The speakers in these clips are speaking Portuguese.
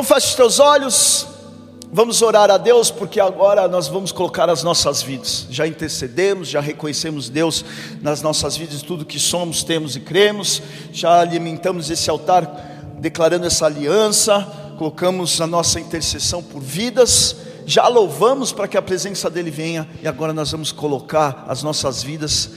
Então feche os teus olhos, vamos orar a Deus, porque agora nós vamos colocar as nossas vidas. Já intercedemos, já reconhecemos Deus nas nossas vidas, tudo que somos, temos e cremos, já alimentamos esse altar, declarando essa aliança, colocamos a nossa intercessão por vidas, já louvamos para que a presença dEle venha, e agora nós vamos colocar as nossas vidas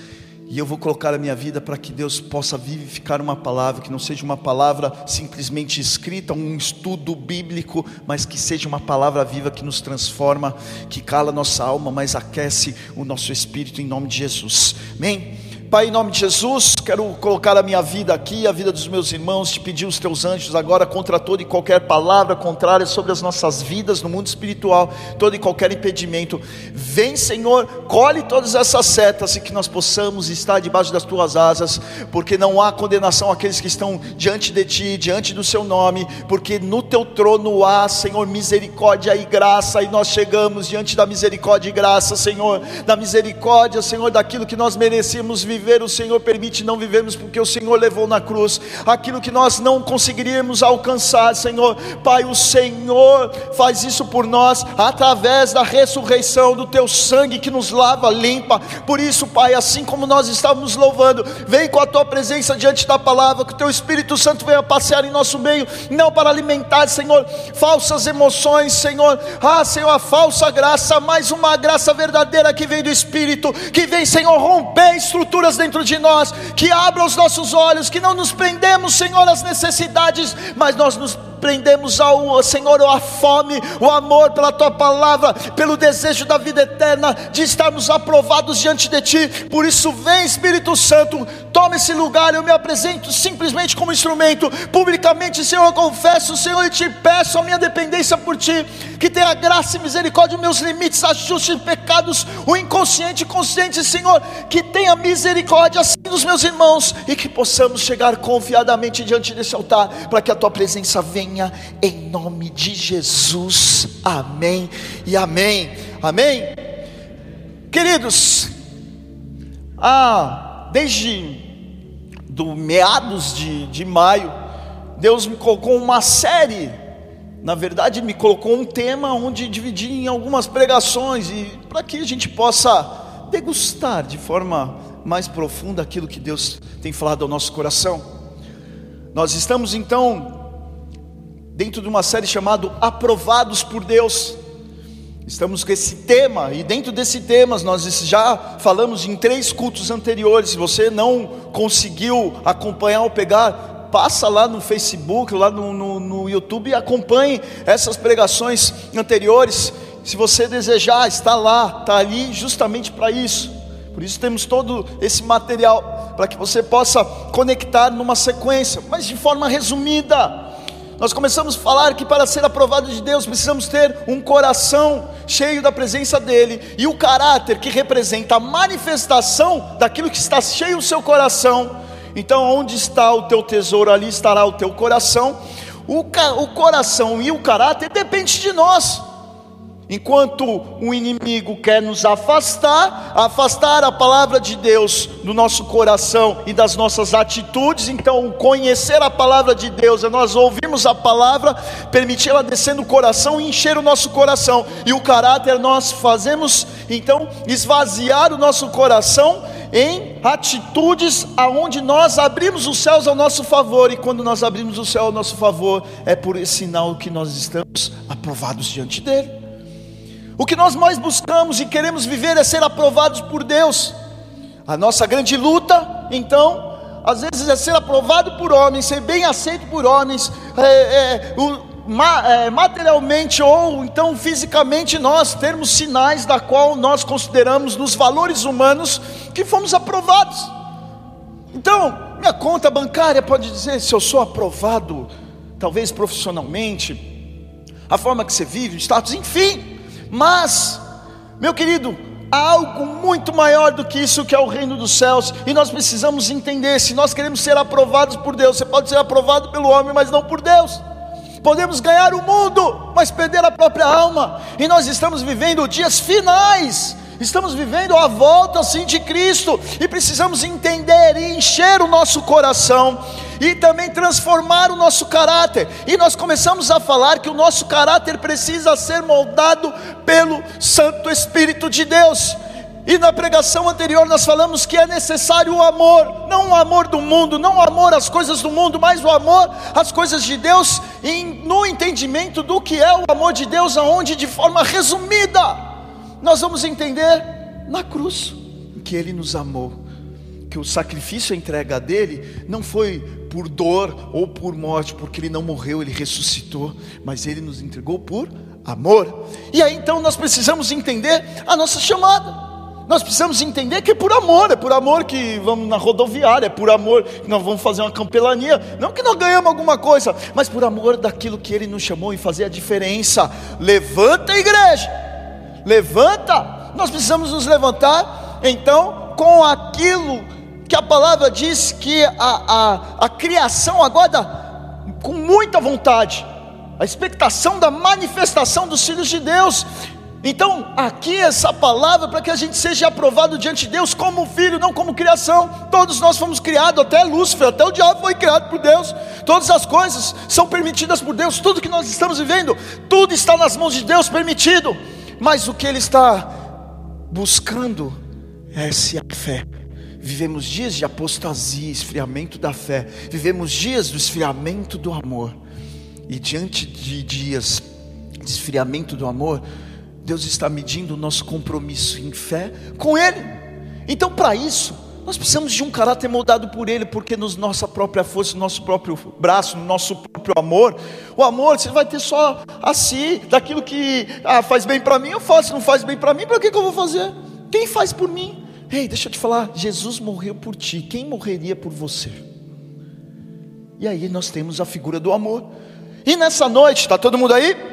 e eu vou colocar a minha vida para que Deus possa vivificar uma palavra, que não seja uma palavra simplesmente escrita, um estudo bíblico, mas que seja uma palavra viva que nos transforma, que cala nossa alma, mas aquece o nosso espírito em nome de Jesus. Amém? Pai, em nome de Jesus, quero colocar a minha vida aqui, a vida dos meus irmãos, te pedir os teus anjos agora contra toda e qualquer palavra contrária sobre as nossas vidas no mundo espiritual, todo e qualquer impedimento. Vem, Senhor, colhe todas essas setas e que nós possamos estar debaixo das tuas asas, porque não há condenação àqueles que estão diante de ti, diante do seu nome, porque no teu trono há, Senhor, misericórdia e graça, e nós chegamos diante da misericórdia e graça, Senhor, da misericórdia, Senhor, daquilo que nós merecemos viver o Senhor permite não vivermos, porque o Senhor levou na cruz aquilo que nós não conseguiríamos alcançar, Senhor. Pai, o Senhor faz isso por nós através da ressurreição do teu sangue que nos lava, limpa. Por isso, Pai, assim como nós estamos louvando, vem com a tua presença diante da palavra, que o teu Espírito Santo venha passear em nosso meio, não para alimentar, Senhor, falsas emoções, Senhor. Ah, Senhor, a falsa graça, mais uma graça verdadeira que vem do Espírito, que vem, Senhor, romper estruturas dentro de nós, que abra os nossos olhos, que não nos prendemos, Senhor, às necessidades, mas nós nos prendemos ao Senhor, a fome, o amor pela tua palavra, pelo desejo da vida eterna, de estarmos aprovados diante de ti. Por isso, vem Espírito Santo, toma esse lugar. Eu me apresento simplesmente como instrumento, publicamente, Senhor. Eu confesso, Senhor, e te peço a minha dependência por ti, que tenha graça e misericórdia, meus limites, ajuste pecados, o inconsciente e consciente, Senhor, que tenha misericórdia assim dos meus irmãos e que possamos chegar confiadamente diante desse altar, para que a tua presença venha em nome de Jesus. Amém e amém. Amém. Queridos, ah, desde do meados de, de maio, Deus me colocou uma série. Na verdade, me colocou um tema onde dividi em algumas pregações e para que a gente possa degustar de forma mais profunda aquilo que Deus tem falado ao nosso coração. Nós estamos então dentro de uma série chamada Aprovados por Deus. Estamos com esse tema, e dentro desse tema nós já falamos em três cultos anteriores. Se você não conseguiu acompanhar ou pegar, passa lá no Facebook, lá no, no, no YouTube e acompanhe essas pregações anteriores. Se você desejar, está lá, está ali justamente para isso. Por isso temos todo esse material para que você possa conectar numa sequência, mas de forma resumida. Nós começamos a falar que para ser aprovado de Deus precisamos ter um coração cheio da presença dEle e o caráter que representa a manifestação daquilo que está cheio o seu coração. Então, onde está o teu tesouro, ali estará o teu coração. O, o coração e o caráter depende de nós. Enquanto o inimigo quer nos afastar, afastar a palavra de Deus do nosso coração e das nossas atitudes, então conhecer a palavra de Deus é nós ouvirmos a palavra, permitir ela descer no coração e encher o nosso coração, e o caráter nós fazemos então esvaziar o nosso coração em atitudes aonde nós abrimos os céus ao nosso favor, e quando nós abrimos o céu ao nosso favor, é por esse sinal que nós estamos aprovados diante dele. O que nós mais buscamos e queremos viver é ser aprovados por Deus. A nossa grande luta, então, às vezes é ser aprovado por homens, ser bem aceito por homens, é, é, materialmente ou então fisicamente nós termos sinais da qual nós consideramos nos valores humanos que fomos aprovados. Então, minha conta bancária pode dizer se eu sou aprovado, talvez profissionalmente, a forma que você vive, o status, enfim. Mas, meu querido, há algo muito maior do que isso que é o reino dos céus, e nós precisamos entender: se nós queremos ser aprovados por Deus, você pode ser aprovado pelo homem, mas não por Deus. Podemos ganhar o mundo, mas perder a própria alma, e nós estamos vivendo dias finais Estamos vivendo a volta assim de Cristo e precisamos entender e encher o nosso coração e também transformar o nosso caráter. E nós começamos a falar que o nosso caráter precisa ser moldado pelo Santo Espírito de Deus. E na pregação anterior nós falamos que é necessário o amor, não o amor do mundo, não o amor às coisas do mundo, mas o amor às coisas de Deus, e no entendimento do que é o amor de Deus, aonde de forma resumida nós vamos entender na cruz que Ele nos amou, que o sacrifício, a entrega dele, não foi por dor ou por morte, porque Ele não morreu, Ele ressuscitou, mas Ele nos entregou por amor. E aí então nós precisamos entender a nossa chamada. Nós precisamos entender que é por amor, é por amor que vamos na rodoviária, é por amor que nós vamos fazer uma campelania, não que nós ganhamos alguma coisa, mas por amor daquilo que Ele nos chamou e fazer a diferença. Levanta a igreja, levanta, nós precisamos nos levantar, então, com aquilo que a palavra diz que a, a, a criação aguarda com muita vontade, a expectação da manifestação dos filhos de Deus, então, aqui essa palavra para que a gente seja aprovado diante de Deus como filho, não como criação. Todos nós fomos criados, até Lúcifer, até o diabo foi criado por Deus. Todas as coisas são permitidas por Deus. Tudo que nós estamos vivendo, tudo está nas mãos de Deus permitido. Mas o que ele está buscando é essa fé. Vivemos dias de apostasia, esfriamento da fé. Vivemos dias do esfriamento do amor. E diante de dias de esfriamento do amor, Deus está medindo o nosso compromisso em fé com Ele. Então, para isso, nós precisamos de um caráter moldado por Ele, porque nos nossa própria força, no nosso próprio braço, no nosso próprio amor, o amor você vai ter só assim, daquilo que ah, faz bem para mim, eu faço, não faz bem para mim, para que, que eu vou fazer? Quem faz por mim? Ei, deixa eu te falar, Jesus morreu por ti, quem morreria por você? E aí nós temos a figura do amor. E nessa noite, está todo mundo aí?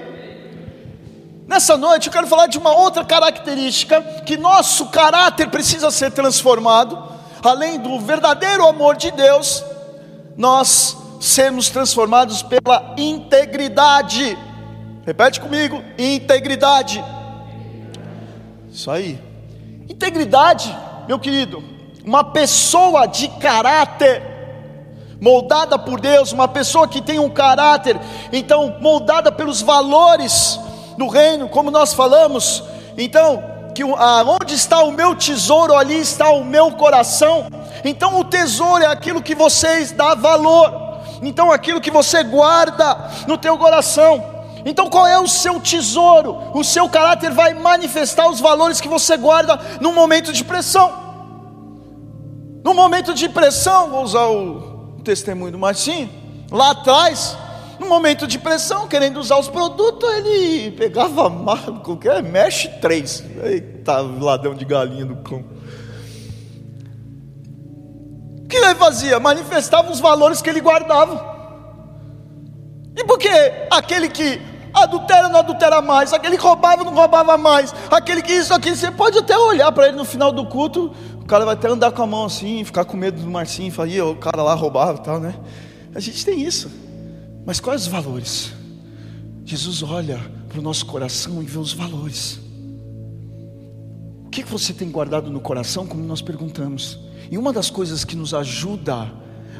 Nessa noite eu quero falar de uma outra característica que nosso caráter precisa ser transformado, além do verdadeiro amor de Deus, nós sermos transformados pela integridade. Repete comigo: integridade. Isso aí. Integridade, meu querido, uma pessoa de caráter moldada por Deus, uma pessoa que tem um caráter, então moldada pelos valores no reino, como nós falamos. Então, que onde está o meu tesouro, ali está o meu coração. Então, o tesouro é aquilo que vocês dá valor. Então, aquilo que você guarda no teu coração. Então, qual é o seu tesouro? O seu caráter vai manifestar os valores que você guarda no momento de pressão. No momento de pressão, vou usar o testemunho do Marcinho, lá atrás, no momento de pressão, querendo usar os produtos, ele pegava qualquer mexe três. Eita, ladrão de galinha do cão. O que ele fazia? Manifestava os valores que ele guardava. E por que aquele que adultera não adultera mais, aquele que roubava não roubava mais, aquele que isso aqui, você pode até olhar para ele no final do culto, o cara vai até andar com a mão assim, ficar com medo do Marcinho, falar, o cara lá roubava e tal, né? A gente tem isso. Mas quais os valores? Jesus olha para o nosso coração e vê os valores. O que você tem guardado no coração, como nós perguntamos? E uma das coisas que nos ajuda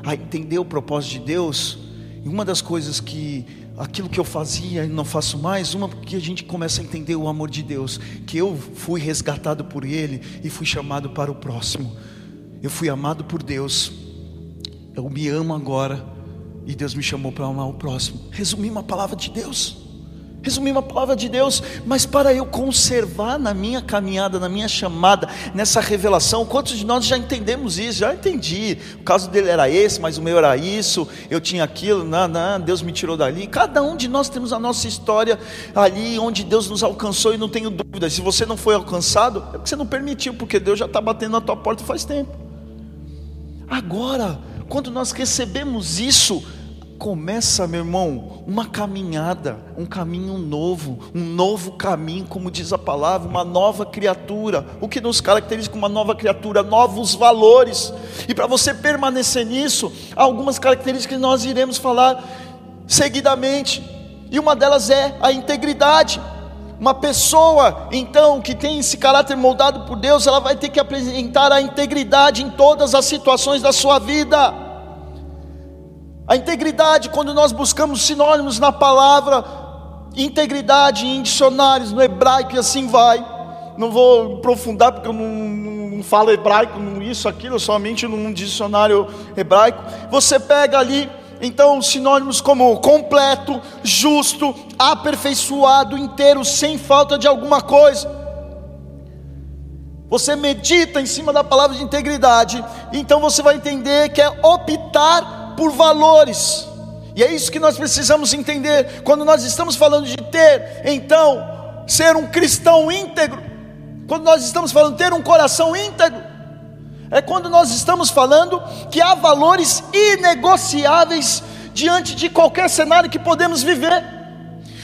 a entender o propósito de Deus, e uma das coisas que aquilo que eu fazia e não faço mais, uma que a gente começa a entender o amor de Deus, que eu fui resgatado por Ele e fui chamado para o próximo. Eu fui amado por Deus. Eu me amo agora e Deus me chamou para amar o próximo. Resumir uma palavra de Deus. Resumir uma palavra de Deus, mas para eu conservar na minha caminhada, na minha chamada, nessa revelação, quantos de nós já entendemos isso? Já entendi. O caso dele era esse, mas o meu era isso. Eu tinha aquilo, não, não, Deus me tirou dali. Cada um de nós temos a nossa história ali, onde Deus nos alcançou, e não tenho dúvida. Se você não foi alcançado, é porque você não permitiu, porque Deus já está batendo na tua porta faz tempo. Agora, quando nós recebemos isso, começa, meu irmão, uma caminhada, um caminho novo, um novo caminho, como diz a palavra, uma nova criatura. O que nos caracteriza como uma nova criatura? Novos valores. E para você permanecer nisso, há algumas características que nós iremos falar seguidamente. E uma delas é a integridade. Uma pessoa, então, que tem esse caráter moldado por Deus, ela vai ter que apresentar a integridade em todas as situações da sua vida. A integridade, quando nós buscamos sinônimos na palavra, integridade em dicionários, no hebraico e assim vai. Não vou aprofundar porque eu não, não falo hebraico, não isso, aquilo, somente num dicionário hebraico. Você pega ali então, sinônimos como completo, justo, aperfeiçoado, inteiro, sem falta de alguma coisa. Você medita em cima da palavra de integridade, então você vai entender que é optar por valores. E é isso que nós precisamos entender quando nós estamos falando de ter, então, ser um cristão íntegro. Quando nós estamos falando de ter um coração íntegro, é quando nós estamos falando que há valores inegociáveis diante de qualquer cenário que podemos viver.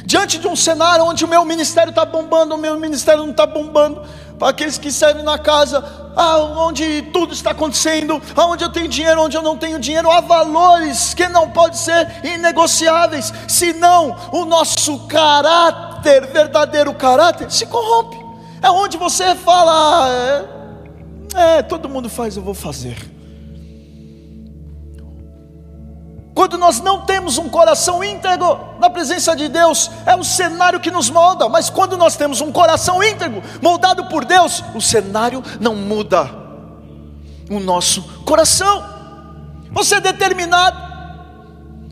Diante de um cenário onde o meu ministério está bombando, o meu ministério não está bombando, para aqueles que servem na casa, ah, onde tudo está acontecendo, onde eu tenho dinheiro, onde eu não tenho dinheiro, há valores que não podem ser inegociáveis, senão o nosso caráter, verdadeiro caráter, se corrompe. É onde você fala, ah, é, é, todo mundo faz, eu vou fazer. Quando nós não temos um coração íntegro na presença de Deus, é o cenário que nos molda, mas quando nós temos um coração íntegro, moldado por Deus, o cenário não muda o nosso coração. Você é determinado,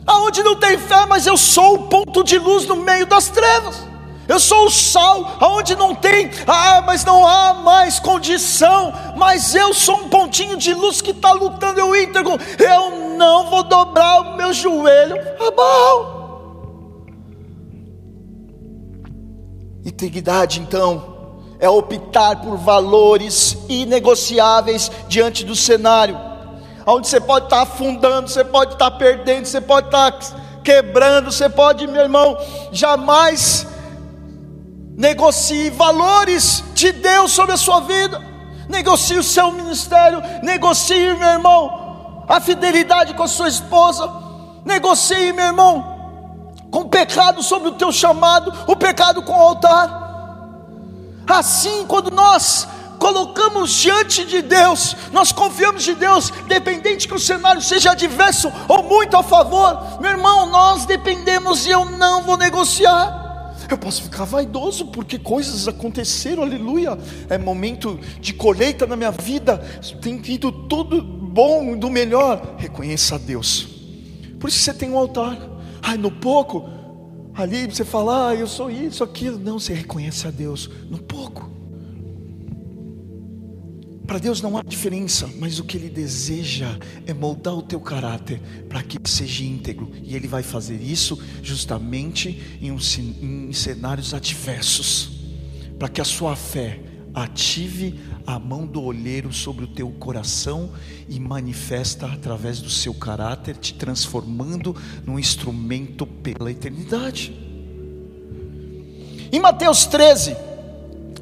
aonde não tem fé, mas eu sou o ponto de luz no meio das trevas. Eu sou o sal, aonde não tem, ah, mas não há mais condição, mas eu sou um pontinho de luz que está lutando, eu íntegro, eu não vou dobrar o meu joelho a Baal. Integridade, então, é optar por valores inegociáveis diante do cenário, onde você pode estar tá afundando, você pode estar tá perdendo, você pode estar tá quebrando, você pode, meu irmão, jamais negocie valores de Deus sobre a sua vida, negocie o seu ministério, negocie, meu irmão, a fidelidade com a sua esposa, negocie, meu irmão, com o pecado sobre o teu chamado, o pecado com o altar. Assim, quando nós colocamos diante de Deus, nós confiamos de Deus, dependente que o cenário seja adverso ou muito a favor, meu irmão, nós dependemos e eu não vou negociar. Eu posso ficar vaidoso porque coisas aconteceram, aleluia. É momento de colheita na minha vida, tem ido tudo bom, do melhor. Reconheça a Deus. Por isso você tem um altar. Ai, no pouco, ali você fala, ah, eu sou isso, aquilo. Não, você reconhece a Deus no pouco. Para Deus não há diferença, mas o que Ele deseja é moldar o teu caráter para que seja íntegro, e Ele vai fazer isso justamente em, um, em cenários adversos, para que a sua fé ative a mão do olheiro sobre o teu coração e manifesta através do seu caráter, te transformando num instrumento pela eternidade. Em Mateus 13,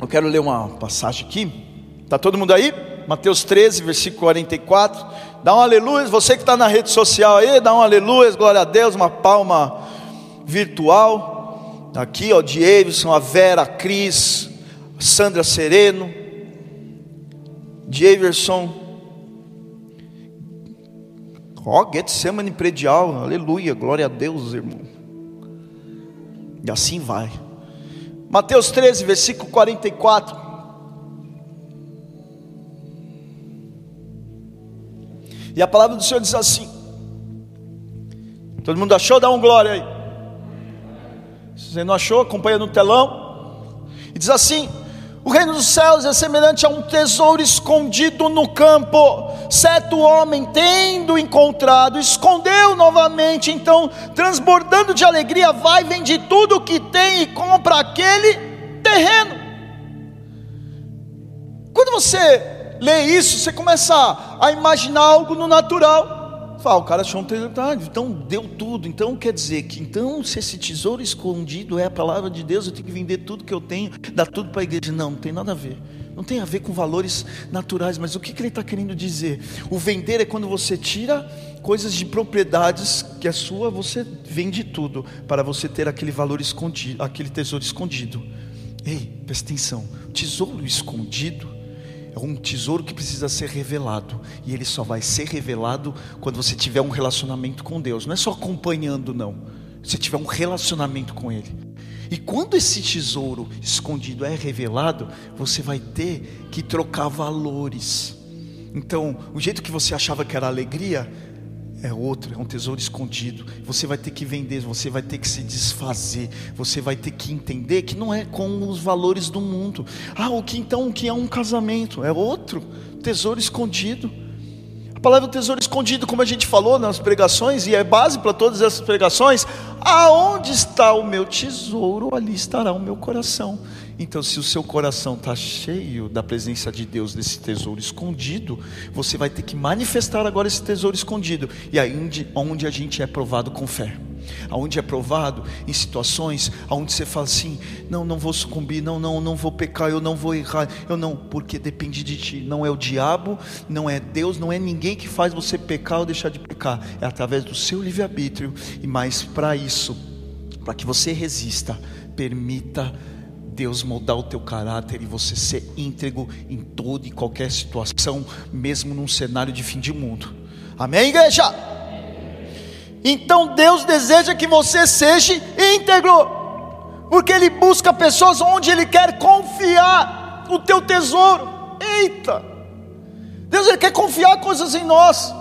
eu quero ler uma passagem aqui. Está todo mundo aí? Mateus 13, versículo 44. Dá um aleluia. Você que está na rede social aí, dá um aleluia, glória a Deus, uma palma virtual. Aqui, ó, de Davidson, a Vera, a Cris, a Sandra Sereno, Javerson. Ó, Getsemane predial, aleluia, glória a Deus, irmão. E assim vai. Mateus 13, versículo 44. E a palavra do Senhor diz assim: Todo mundo achou? Dá um glória aí. Se você não achou, acompanha no telão. E diz assim: O reino dos céus é semelhante a um tesouro escondido no campo. Certo homem, tendo encontrado, escondeu novamente. Então, transbordando de alegria, vai, vende tudo o que tem e compra aquele terreno. Quando você lê isso, você começa a, imaginar algo no natural. Fala, o cara achou um tesouro, tá, então deu tudo. Então quer dizer que, então, se esse tesouro escondido é a palavra de Deus, eu tenho que vender tudo que eu tenho, dar tudo para a igreja. Não, não tem nada a ver. Não tem a ver com valores naturais, mas o que, que ele está querendo dizer? O vender é quando você tira coisas de propriedades que é sua, você vende tudo para você ter aquele valor escondido, aquele tesouro escondido. Ei, presta atenção: tesouro escondido é um tesouro que precisa ser revelado. E ele só vai ser revelado quando você tiver um relacionamento com Deus. Não é só acompanhando, não. Você tiver um relacionamento com Ele. E quando esse tesouro escondido é revelado, você vai ter que trocar valores. Então, o jeito que você achava que era alegria, é outro, é um tesouro escondido. Você vai ter que vender, você vai ter que se desfazer, você vai ter que entender que não é com os valores do mundo. Ah, o que então o que é um casamento? É outro tesouro escondido. A palavra tesouro escondido, como a gente falou nas pregações, e é base para todas essas pregações, aonde está o meu tesouro, ali estará o meu coração. Então, se o seu coração está cheio da presença de Deus, desse tesouro escondido, você vai ter que manifestar agora esse tesouro escondido. E aí onde, a gente é provado com fé. Aonde é provado em situações aonde você fala assim: não, não vou sucumbir, não, não, não vou pecar, eu não vou errar, eu não, porque depende de ti. Não é o diabo, não é Deus, não é ninguém que faz você pecar ou deixar de pecar. É através do seu livre-arbítrio. E mais para isso, para que você resista, permita Deus moldar o teu caráter e você ser íntegro em toda e qualquer situação, mesmo num cenário de fim de mundo. Amém, igreja? Então Deus deseja que você seja íntegro, porque Ele busca pessoas onde Ele quer confiar o teu tesouro. Eita! Deus ele quer confiar coisas em nós.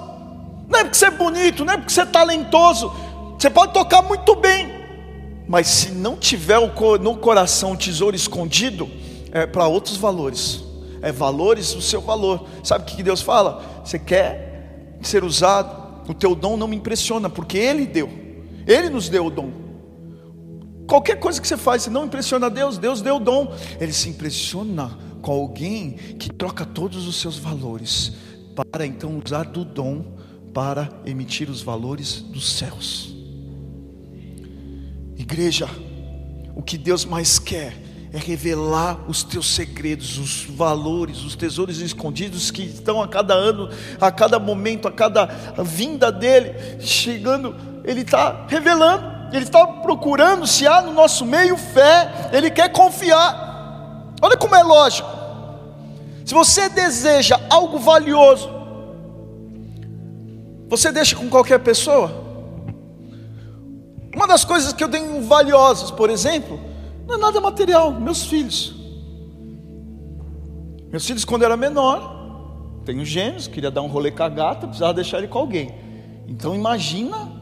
Não é porque você é bonito, não é porque você é talentoso. Você pode tocar muito bem, mas se não tiver no coração o tesouro escondido, é para outros valores. É valores o seu valor. Sabe o que Deus fala? Você quer ser usado? O teu dom não me impressiona, porque Ele deu. Ele nos deu o dom. Qualquer coisa que você faz, você não impressiona Deus, Deus deu o dom. Ele se impressiona com alguém que troca todos os seus valores para então usar do dom para emitir os valores dos céus. Igreja, o que Deus mais quer é revelar os teus segredos, os valores, os tesouros escondidos que estão a cada ano, a cada momento, a cada vinda dele, chegando, ele está revelando, ele está procurando se há no nosso meio fé, ele quer confiar. Olha como é lógico. Se você deseja algo valioso, você deixa com qualquer pessoa? Uma das coisas que eu tenho valiosas, por exemplo, não é nada material, meus filhos. Meus filhos, quando eu era menor, tenho gêmeos, queria dar um rolê com a gata, precisava deixar ele com alguém. Então imagina,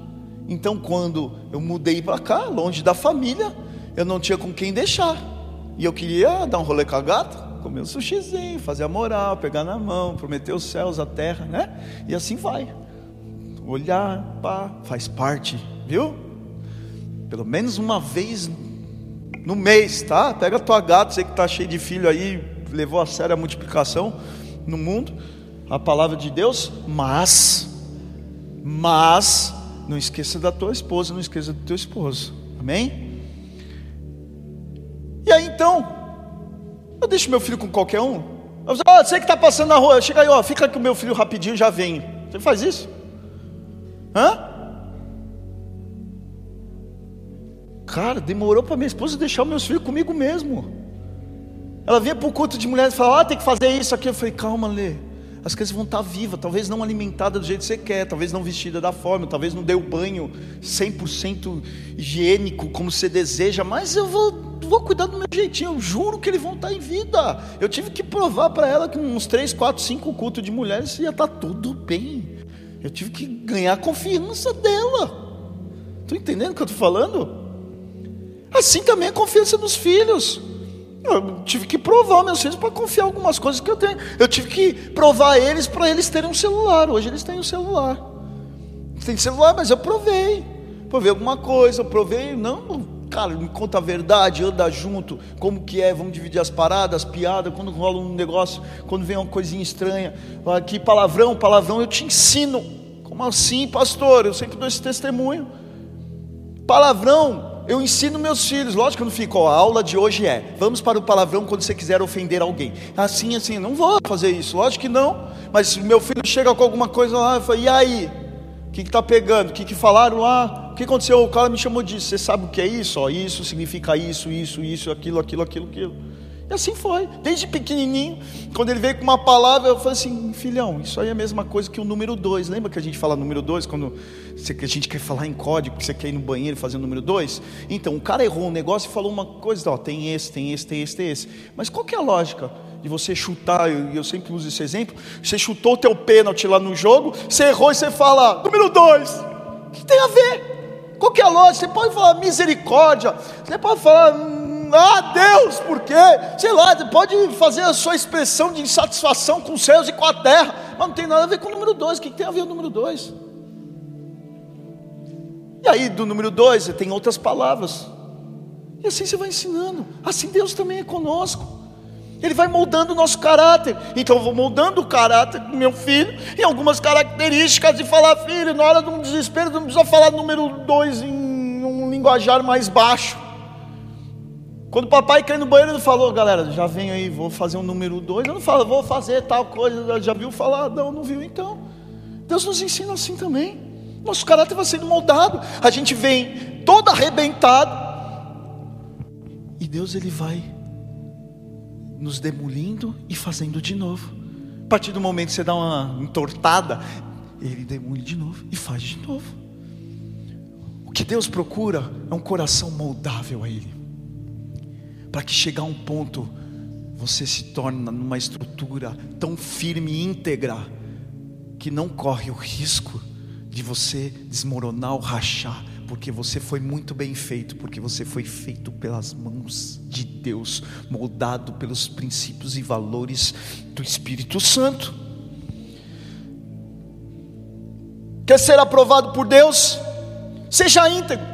então quando eu mudei para cá, longe da família, eu não tinha com quem deixar. E eu queria dar um rolê com a gata, comer um sushizinho, fazer a moral, pegar na mão, prometer os céus, a terra, né? E assim vai. Olhar, pá, faz parte, viu? Pelo menos uma vez no mês, tá? Pega a tua gata, você que está cheio de filho aí, levou a sério a multiplicação no mundo, a palavra de Deus, mas, mas, não esqueça da tua esposa, não esqueça do teu esposo, amém? E aí então, eu deixo meu filho com qualquer um? Eu ah, você que está passando na rua, chega aí, ó, fica com o meu filho rapidinho, já vem. Você faz isso? Hã? Cara, demorou para minha esposa deixar meus filhos comigo mesmo. Ela vinha para o culto de mulheres e falava: Ah, tem que fazer isso aqui. Eu falei: Calma, Lê. As crianças vão estar vivas, talvez não alimentadas do jeito que você quer, talvez não vestida da forma, talvez não dê o banho 100% higiênico como você deseja, mas eu vou, vou cuidar do meu jeitinho, eu juro que eles vão estar em vida. Eu tive que provar para ela que uns 3, 4, 5 cultos de mulheres ia estar tudo bem. Eu tive que ganhar a confiança dela. Estou entendendo o que eu estou falando? Assim também a confiança dos filhos. Eu tive que provar meus filhos para confiar algumas coisas que eu tenho. Eu tive que provar eles para eles terem um celular. Hoje eles têm um celular. Têm celular, mas eu provei. Provei alguma coisa, provei. Não, cara, me conta a verdade, anda junto. Como que é? Vamos dividir as paradas, as piadas. Quando rola um negócio, quando vem uma coisinha estranha. Aqui, palavrão, palavrão, eu te ensino. Como assim, pastor? Eu sempre dou esse testemunho. Palavrão, eu ensino meus filhos, lógico que eu não fico, a aula de hoje é, vamos para o palavrão quando você quiser ofender alguém. Assim, assim, não vou fazer isso, lógico que não. Mas meu filho chega com alguma coisa lá, eu falo, e aí? O que está pegando? O que, que falaram lá? que aconteceu? O cara me chamou disso. Você sabe o que é isso? Ó, isso significa isso, isso, isso, aquilo, aquilo, aquilo, aquilo. E assim foi, desde pequenininho, quando ele veio com uma palavra, eu falei assim, filhão, isso aí é a mesma coisa que o número dois. Lembra que a gente fala número dois quando a gente quer falar em código, que você quer ir no banheiro fazer o número dois? Então, o cara errou um negócio e falou uma coisa, ó, tem esse, tem esse, tem esse, tem esse. Mas qual que é a lógica de você chutar, e eu, sempre uso esse exemplo, você chutou o teu pênalti lá no jogo, você errou e você fala, número dois. O que tem a ver? Qual que é a lógica? Você pode falar misericórdia, você pode falar ah, Deus, por quê? Sei lá, pode fazer a sua expressão de insatisfação com os céus e com a terra, mas não tem nada a ver com o número dois. O que tem a ver o número dois? E aí, do número dois, tem outras palavras. E assim você vai ensinando. Assim Deus também é conosco. Ele vai moldando o nosso caráter. Então eu vou moldando o caráter do meu filho em algumas características de falar, filho, na hora de um desespero, não precisa falar número dois em um linguajar mais baixo. Quando o papai caiu no banheiro, ele falou, galera, já venho aí, vou fazer um número dois. Eu não falo, vou fazer tal coisa, já viu falar? Não, não viu então. Deus nos ensina assim também. Nosso caráter vai sendo moldado. A gente vem todo arrebentado. E Deus ele vai nos demolindo e fazendo de novo. A partir do momento que você dá uma entortada, ele demole de novo e faz de novo. O que Deus procura é um coração moldável a Ele para que chegar a um ponto você se torna numa estrutura tão firme e íntegra que não corre o risco de você desmoronar ou rachar, porque você foi muito bem feito, porque você foi feito pelas mãos de Deus, moldado pelos princípios e valores do Espírito Santo. Quer ser aprovado por Deus? Seja íntegro.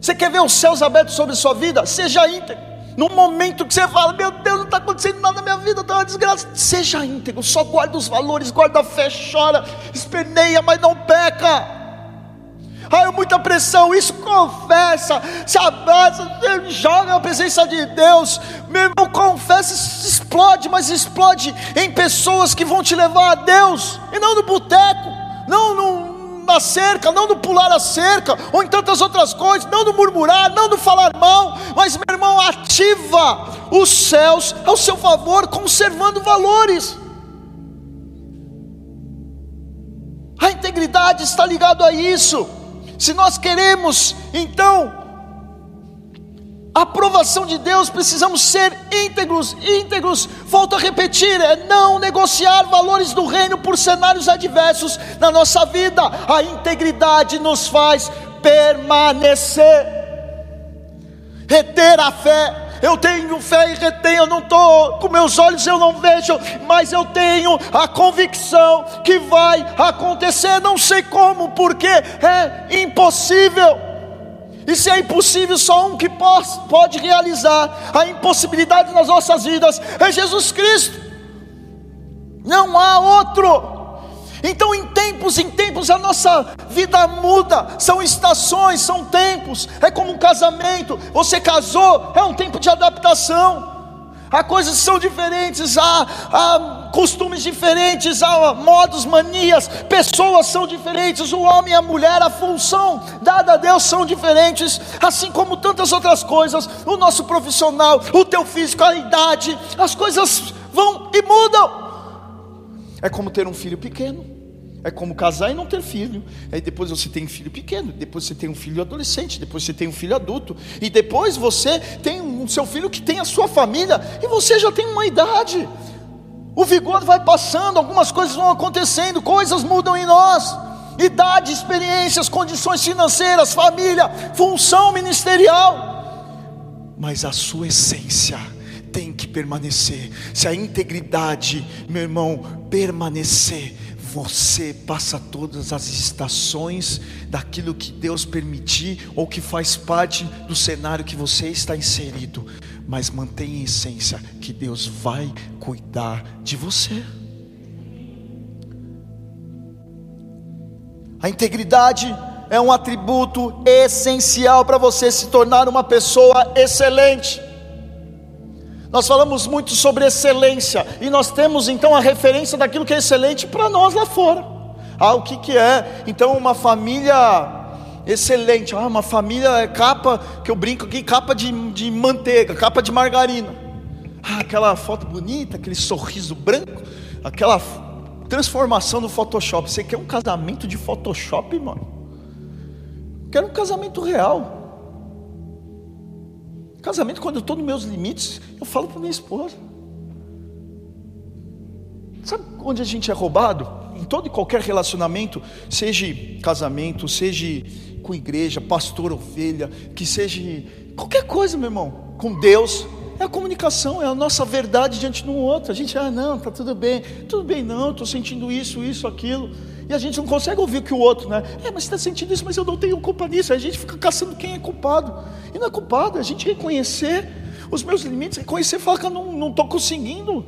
Você quer ver os céus abertos sobre sua vida? Seja íntegro. No momento que você fala, meu Deus, não está acontecendo nada na minha vida, está uma desgraça. Seja íntegro, só guarda os valores, guarda a fé, chora, esperneia, mas não peca. Ai, muita pressão, isso confessa, se abraça, joga na presença de Deus. Meu irmão, confessa, explode, mas explode em pessoas que vão te levar a Deus, e não no boteco, não no, na cerca, não no pular a cerca, ou em tantas outras coisas, não no murmurar, não no falar mal, mas meu irmão, ativa os céus ao seu favor, conservando valores. A integridade está ligado a isso. Se nós queremos, então, aprovação de Deus, precisamos ser íntegros, íntegros, volto a repetir, é não negociar valores do reino por cenários adversos na nossa vida. A integridade nos faz permanecer, reter a fé. Eu tenho fé e retenho, eu não estou com meus olhos, eu não vejo, mas eu tenho a convicção que vai acontecer. Não sei como, porque é impossível. E se é impossível, só um que pode realizar a impossibilidade nas nossas vidas é Jesus Cristo. Não há outro. Então, em tempos em tempos, a nossa vida muda. São estações, são tempos. É como um casamento. Você casou, é um tempo de adaptação há coisas que são diferentes, há, há costumes diferentes, há modos, manias, pessoas são diferentes, o homem e a mulher, a função dada a Deus são diferentes, assim como tantas outras coisas, o nosso profissional, o teu físico, a idade, as coisas vão e mudam. É como ter um filho pequeno. É como casar e não ter filho. Aí depois você tem um filho pequeno, depois você tem um filho adolescente, depois você tem um filho adulto, e depois você tem um seu filho que tem a sua família, e você já tem uma idade. O vigor vai passando, algumas coisas vão acontecendo, coisas mudam em nós. Idade, experiências, condições financeiras, família, função ministerial. Mas a sua essência tem que permanecer. Se a integridade, meu irmão, permanecer, você passa todas as estações daquilo que Deus permitir ou que faz parte do cenário que você está inserido, mas mantenha em essência que Deus vai cuidar de você. A integridade é um atributo essencial para você se tornar uma pessoa excelente. Nós falamos muito sobre excelência e nós temos então a referência daquilo que é excelente para nós lá fora. Ah, o que, que é? Então, uma família excelente. Ah, uma família é capa, que eu brinco aqui, capa de, de manteiga, capa de margarina. Ah, aquela foto bonita, aquele sorriso branco, aquela transformação do Photoshop. Você quer um casamento de Photoshop, mano? Quero um casamento real. Casamento, quando eu estou nos meus limites, eu falo para minha esposa. Sabe onde a gente é roubado? Em todo e qualquer relacionamento, seja casamento, seja com igreja, pastor, ovelha, que seja qualquer coisa, meu irmão, com Deus, é a comunicação, é a nossa verdade diante de um outro. A gente, ah, não, tá tudo bem, tudo bem, não, estou sentindo isso, isso, aquilo. E a gente não consegue ouvir o que o outro, né? É, mas está sentindo isso, mas eu não tenho culpa nisso. A gente fica caçando quem é culpado. E não é culpado, é a gente reconhecer os meus limites, reconhecer e falar que eu não estou conseguindo.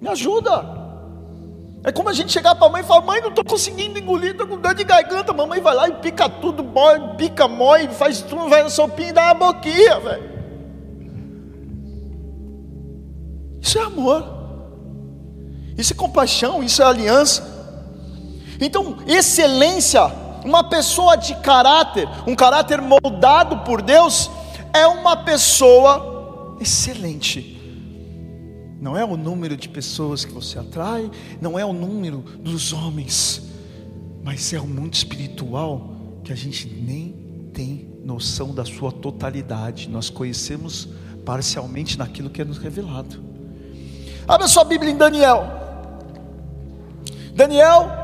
Me ajuda. É como a gente chegar para a mãe e falar: Mãe, não estou conseguindo engolir, estou com dor de garganta. A mamãe vai lá e pica tudo, mói, pica, mói, faz tudo, vai na sopinha e dá uma boquinha, velho. Isso é amor, isso é compaixão, isso é aliança. Então, excelência, uma pessoa de caráter, um caráter moldado por Deus, é uma pessoa excelente. Não é o número de pessoas que você atrai, não é o número dos homens, mas é o mundo espiritual que a gente nem tem noção da sua totalidade. Nós conhecemos parcialmente naquilo que é nos revelado. Abra sua Bíblia em Daniel. Daniel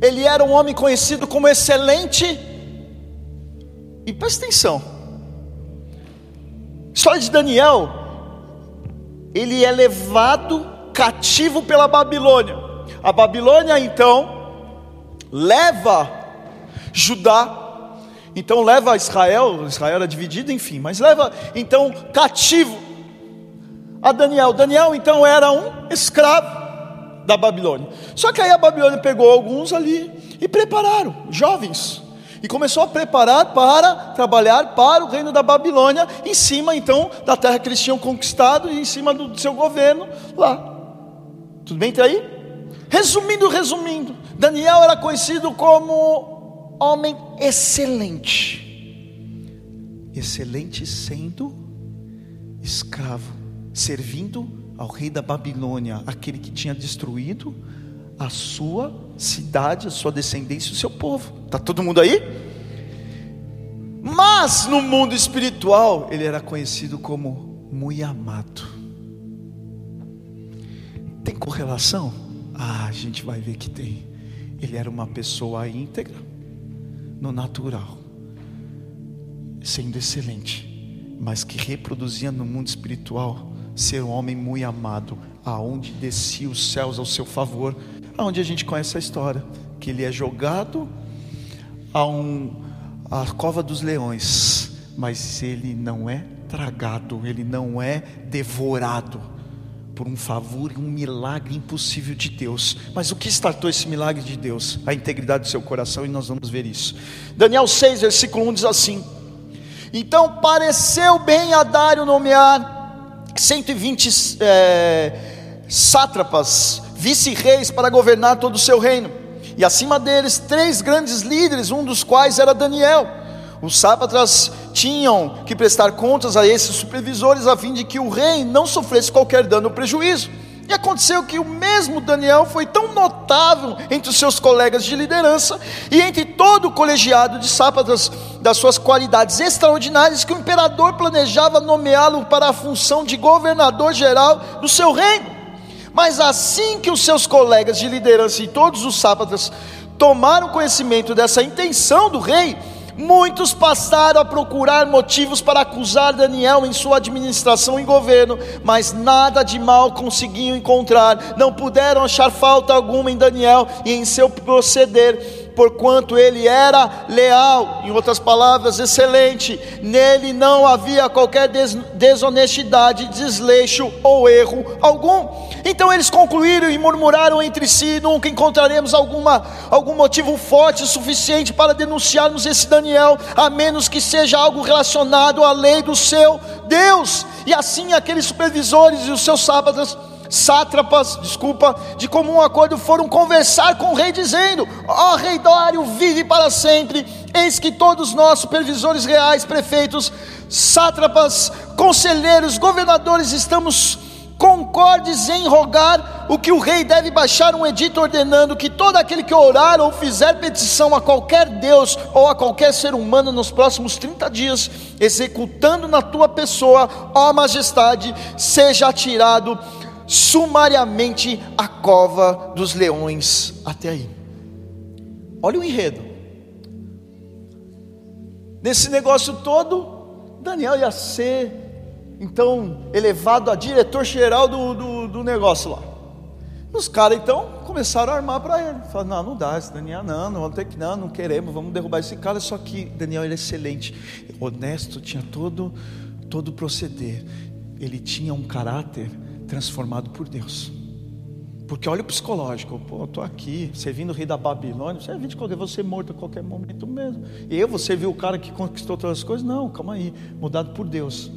ele era um homem conhecido como excelente. E presta atenção. História de Daniel. Ele é levado cativo pela Babilônia. A Babilônia então leva Judá. Então leva Israel, Israel era dividido, enfim, mas leva então cativo a Daniel. Daniel então era um escravo da Babilônia. Só que aí a Babilônia pegou alguns ali e prepararam, jovens, e começou a preparar para trabalhar para o reino da Babilônia, em cima então da terra que eles tinham conquistado e em cima do seu governo lá. Tudo bem até aí? Resumindo, resumindo, Daniel era conhecido como homem excelente. Excelente sendo escravo, servindo ao rei da Babilônia, aquele que tinha destruído a sua cidade, a sua descendência, o seu povo. Está todo mundo aí? Mas no mundo espiritual, ele era conhecido como muito amado. Tem correlação? Ah, a gente vai ver que tem. Ele era uma pessoa íntegra, no natural, sendo excelente, mas que reproduzia no mundo espiritual ser um homem muito amado, aonde descia os céus ao seu favor, aonde a gente conhece a história, que ele é jogado a um a cova dos leões, mas ele não é tragado, ele não é devorado por um favor e um milagre impossível de Deus. Mas o que startou esse milagre de Deus? A integridade do seu coração, e nós vamos ver isso. Daniel 6, versículo 1 diz assim: Então pareceu bem a Dário nomear 120 é, sátrapas, vice-reis para governar todo o seu reino, e acima deles três grandes líderes, um dos quais era Daniel. Os sátrapas tinham que prestar contas a esses supervisores a fim de que o rei não sofresse qualquer dano ou prejuízo. E aconteceu que o mesmo Daniel foi tão notável entre os seus colegas de liderança e entre todo o colegiado de sábados das suas qualidades extraordinárias que o imperador planejava nomeá-lo para a função de governador geral do seu reino. Mas assim que os seus colegas de liderança e todos os sábados tomaram conhecimento dessa intenção do rei, Muitos passaram a procurar motivos para acusar Daniel em sua administração e governo, mas nada de mal conseguiam encontrar, não puderam achar falta alguma em Daniel e em seu proceder, porquanto ele era leal, em outras palavras, excelente, nele não havia qualquer desonestidade, desleixo ou erro algum. Então eles concluíram e murmuraram entre si: nunca encontraremos alguma, algum motivo forte o suficiente para denunciarmos esse Daniel, a menos que seja algo relacionado à lei do seu Deus. E assim aqueles supervisores e os seus sábados sátrapas, desculpa, de comum acordo foram conversar com o rei, dizendo: Ó oh, rei Dário, vive para sempre. Eis que todos nós, supervisores reais, prefeitos, sátrapas, conselheiros, governadores, estamos concordes em rogar o que o rei deve baixar um edito ordenando que todo aquele que orar ou fizer petição a qualquer Deus ou a qualquer ser humano nos próximos 30 dias, executando na tua pessoa, ó majestade, seja atirado sumariamente à cova dos leões. Até aí. Olha o enredo. Nesse negócio todo, Daniel ia ser então elevado a diretor-geral do, do, do, negócio lá. Os caras então começaram a armar para ele. Falaram, não, não dá, esse Daniel não, não vamos ter que, não, não queremos, vamos derrubar esse cara. Só que Daniel era excelente, honesto, tinha todo, todo proceder. Ele tinha um caráter transformado por Deus. Porque olha o psicológico, pô, estou aqui, servindo o rei da Babilônia, você é de qualquer, você morto a qualquer momento mesmo. E eu, você viu o cara que conquistou todas as coisas? Não, calma aí, mudado por Deus.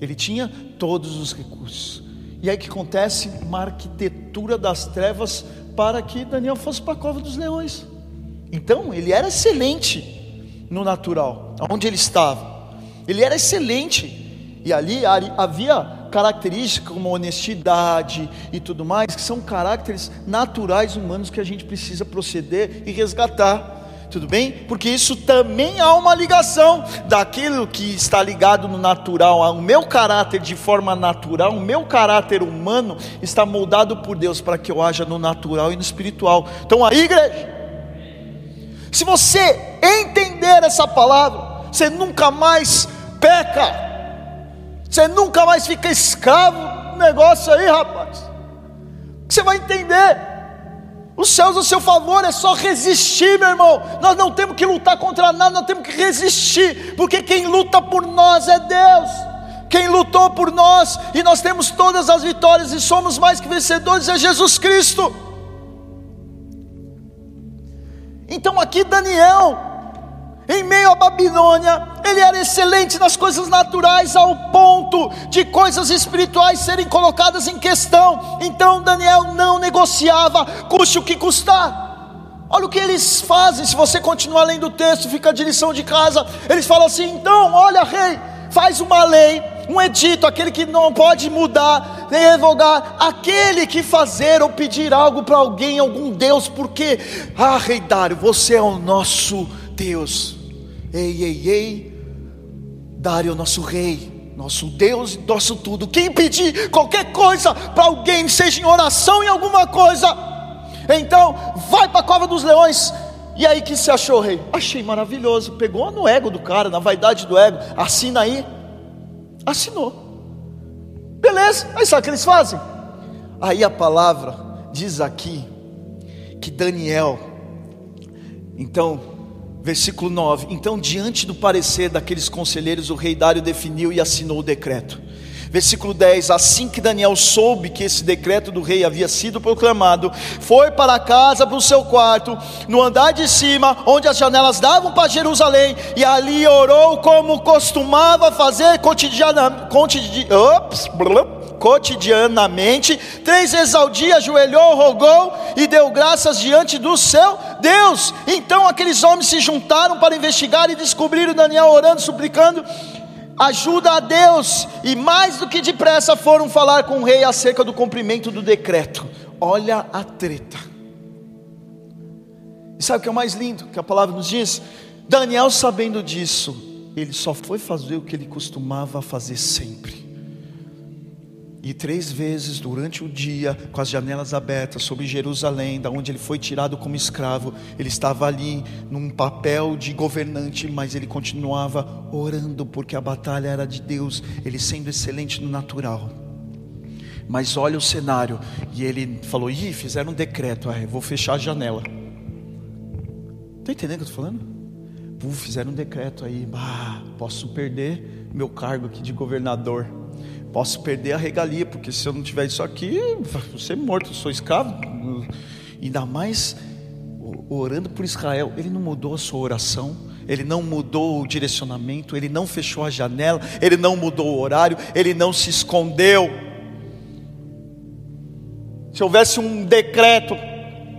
Ele tinha todos os recursos. E aí que acontece? Uma arquitetura das trevas para que Daniel fosse para a cova dos leões. Então, ele era excelente no natural, onde ele estava. Ele era excelente. E ali havia características como honestidade e tudo mais, que são caracteres naturais humanos que a gente precisa proceder e resgatar tudo bem? Porque isso também há uma ligação daquilo que está ligado no natural, ao meu caráter de forma natural, o meu caráter humano está moldado por Deus para que eu haja no natural e no espiritual. Então, aí, igreja, se você entender essa palavra, você nunca mais peca, você nunca mais fica escravo do negócio aí, rapaz. Você vai entender. Os céus a seu favor, é só resistir, meu irmão. Nós não temos que lutar contra nada, nós temos que resistir, porque quem luta por nós é Deus. Quem lutou por nós e nós temos todas as vitórias e somos mais que vencedores é Jesus Cristo. Então aqui Daniel em meio à Babilônia, ele era excelente nas coisas naturais, ao ponto de coisas espirituais serem colocadas em questão. Então Daniel não negociava, custe o que custar. Olha o que eles fazem, se você continuar lendo o texto, fica de lição de casa. Eles falam assim: então, olha, rei, faz uma lei, um edito, aquele que não pode mudar, nem revogar, aquele que fazer ou pedir algo para alguém, algum Deus, porque, ah, rei Dário, você é o nosso Deus. Ei, ei, ei, Dário, nosso rei, nosso Deus, nosso tudo. Quem pedir qualquer coisa para alguém, seja em oração em alguma coisa, então vai para a cova dos leões. E aí que se achou, rei? Achei maravilhoso. Pegou no ego do cara, na vaidade do ego. Assina aí. Assinou. Beleza. Aí sabe o que eles fazem? Aí a palavra diz aqui que Daniel, então, Versículo 9: Então, diante do parecer daqueles conselheiros, o rei Dário definiu e assinou o decreto. Versículo 10: Assim que Daniel soube que esse decreto do rei havia sido proclamado, foi para casa, para o seu quarto, no andar de cima, onde as janelas davam para Jerusalém, e ali orou como costumava fazer cotidianamente. Cotidian, cotidianamente, três vezes ao dia ajoelhou, rogou e deu graças diante do seu Deus. Então aqueles homens se juntaram para investigar e descobriram Daniel orando, suplicando ajuda a Deus, e mais do que depressa foram falar com o rei acerca do cumprimento do decreto. Olha a treta. E sabe o que é o mais lindo que a palavra nos diz? Daniel, sabendo disso, ele só foi fazer o que ele costumava fazer sempre. E três vezes durante o dia, com as janelas abertas sobre Jerusalém, da onde ele foi tirado como escravo, ele estava ali num papel de governante, mas ele continuava orando, porque a batalha era de Deus, ele sendo excelente no natural. Mas olha o cenário, e ele falou: Ih, fizeram um decreto, ah, vou fechar a janela. Está entendendo o que eu estou falando? Fizeram um decreto aí, bah, posso perder meu cargo aqui de governador Posso perder a regalia, porque se eu não tiver isso aqui, vou ser morto, sou escravo. Ainda mais orando por Israel, ele não mudou a sua oração, ele não mudou o direcionamento, ele não fechou a janela, ele não mudou o horário, ele não se escondeu. se houvesse um decreto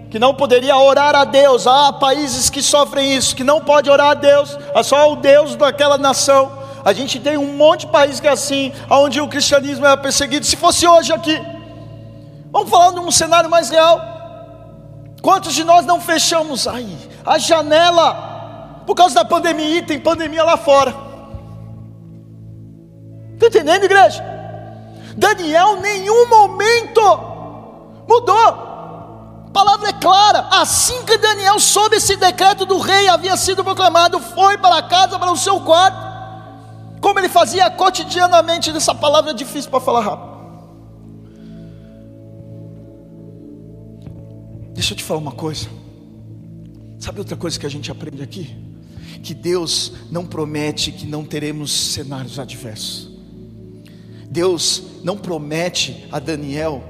que não poderia orar a Deus, há países que sofrem isso, que não pode orar a Deus, é só o Deus daquela nação. A gente tem um monte de países que é assim, onde o cristianismo é perseguido. Se fosse hoje aqui, vamos falar num cenário mais real. Quantos de nós não fechamos aí a janela por causa da pandemia? Tem pandemia lá fora. Está entendendo, igreja? Daniel, nenhum momento mudou. A palavra é clara. Assim que Daniel soube esse decreto do rei havia sido proclamado, foi para casa, para o seu quarto. Como ele fazia cotidianamente dessa palavra é difícil para falar rápido. Deixa eu te falar uma coisa. Sabe outra coisa que a gente aprende aqui? Que Deus não promete que não teremos cenários adversos. Deus não promete a Daniel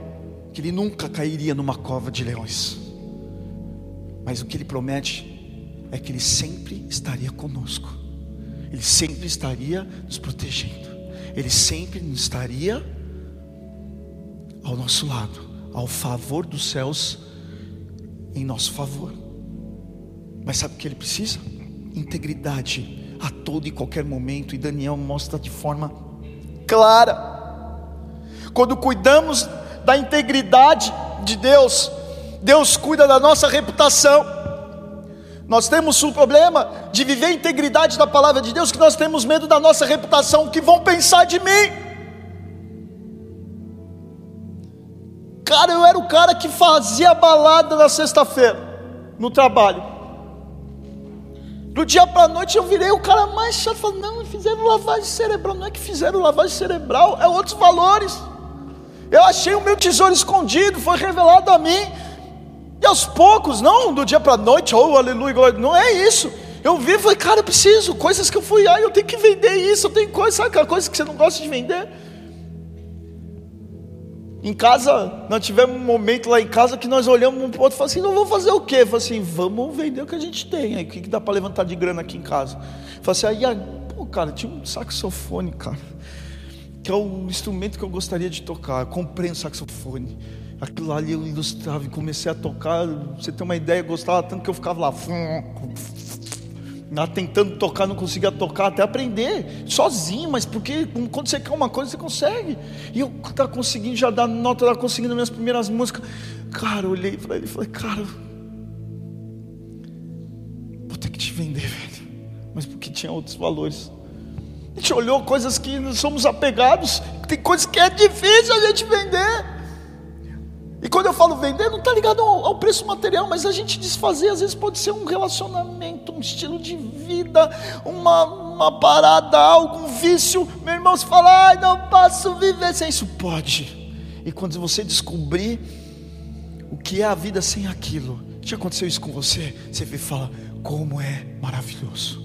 que ele nunca cairia numa cova de leões. Mas o que ele promete é que ele sempre estaria conosco. Ele sempre estaria nos protegendo. Ele sempre estaria ao nosso lado, ao favor dos céus, em nosso favor. Mas sabe o que ele precisa? Integridade a todo e qualquer momento. E Daniel mostra de forma clara. Quando cuidamos da integridade de Deus, Deus cuida da nossa reputação. Nós temos o problema de viver a integridade da palavra de Deus, que nós temos medo da nossa reputação, que vão pensar de mim. Cara, eu era o cara que fazia balada na sexta-feira, no trabalho. Do dia para a noite eu virei o cara mais chato. Não, fizeram lavagem cerebral. Não é que fizeram lavagem cerebral, é outros valores. Eu achei o meu tesouro escondido, foi revelado a mim. E aos poucos, não do dia para a noite, oh aleluia, glória, não é isso. Eu vi e falei, cara, eu preciso, coisas que eu fui, ah, eu tenho que vender isso, eu tenho coisa, sabe aquela coisa que você não gosta de vender? Em casa, nós tivemos um momento lá em casa que nós olhamos um para outro e falamos assim: não vou fazer o quê? Eu falei assim: vamos vender o que a gente tem. Aí, o que, que dá para levantar de grana aqui em casa? Eu falei assim: aí, pô, cara, tinha um saxofone, cara que é o instrumento que eu gostaria de tocar. Eu comprei um saxofone. Aquilo ali eu ilustrava e comecei a tocar. Você tem uma ideia, eu gostava tanto que eu ficava lá, lá tentando tocar, não conseguia tocar, até aprender sozinho, mas porque quando você quer uma coisa, você consegue. E eu estava conseguindo já dar nota, estava conseguindo minhas primeiras músicas. Cara, eu olhei para ele e falei, cara, vou ter que te vender, velho. Mas porque tinha outros valores. A gente olhou coisas que somos apegados, tem coisas que é difícil a gente vender. E quando eu falo vender, não está ligado ao, ao, preço material, mas a gente desfazer, às vezes pode ser um relacionamento, um estilo de vida, uma, uma parada, algo, um vício. Meu irmão, se fala, ai, não posso viver sem isso. Pode. E quando você descobrir o que é a vida sem aquilo, já aconteceu isso com você? Você vê e fala, como é maravilhoso.